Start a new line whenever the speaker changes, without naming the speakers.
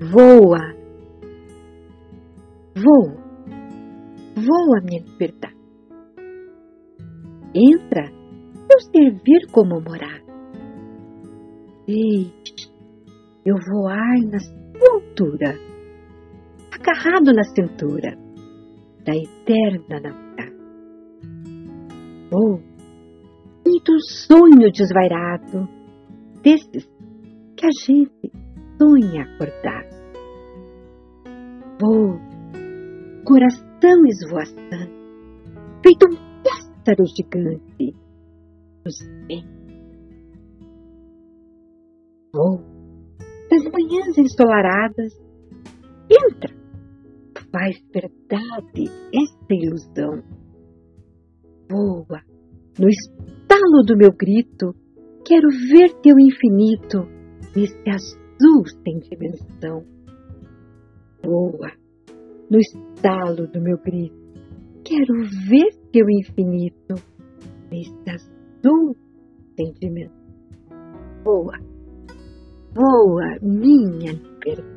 voa, voa, voa minha liberdade. Entra, eu servir como morar. Deixe eu voar na altura, agarrado na cintura da eterna namorada. Oh, feito um sonho desvairado, desses que a gente sonha acordar. Vou, coração esvoaçante, feito um pássaro gigante, ventos. Vou, das manhãs ensolaradas, entra, faz verdade esta ilusão. Voa, no estalo do meu grito, quero ver teu infinito nesse azul sem dimensão. Voa, no estalo do meu grito, quero ver teu infinito nesse azul sem dimensão. Voa, voa, minha liberdade.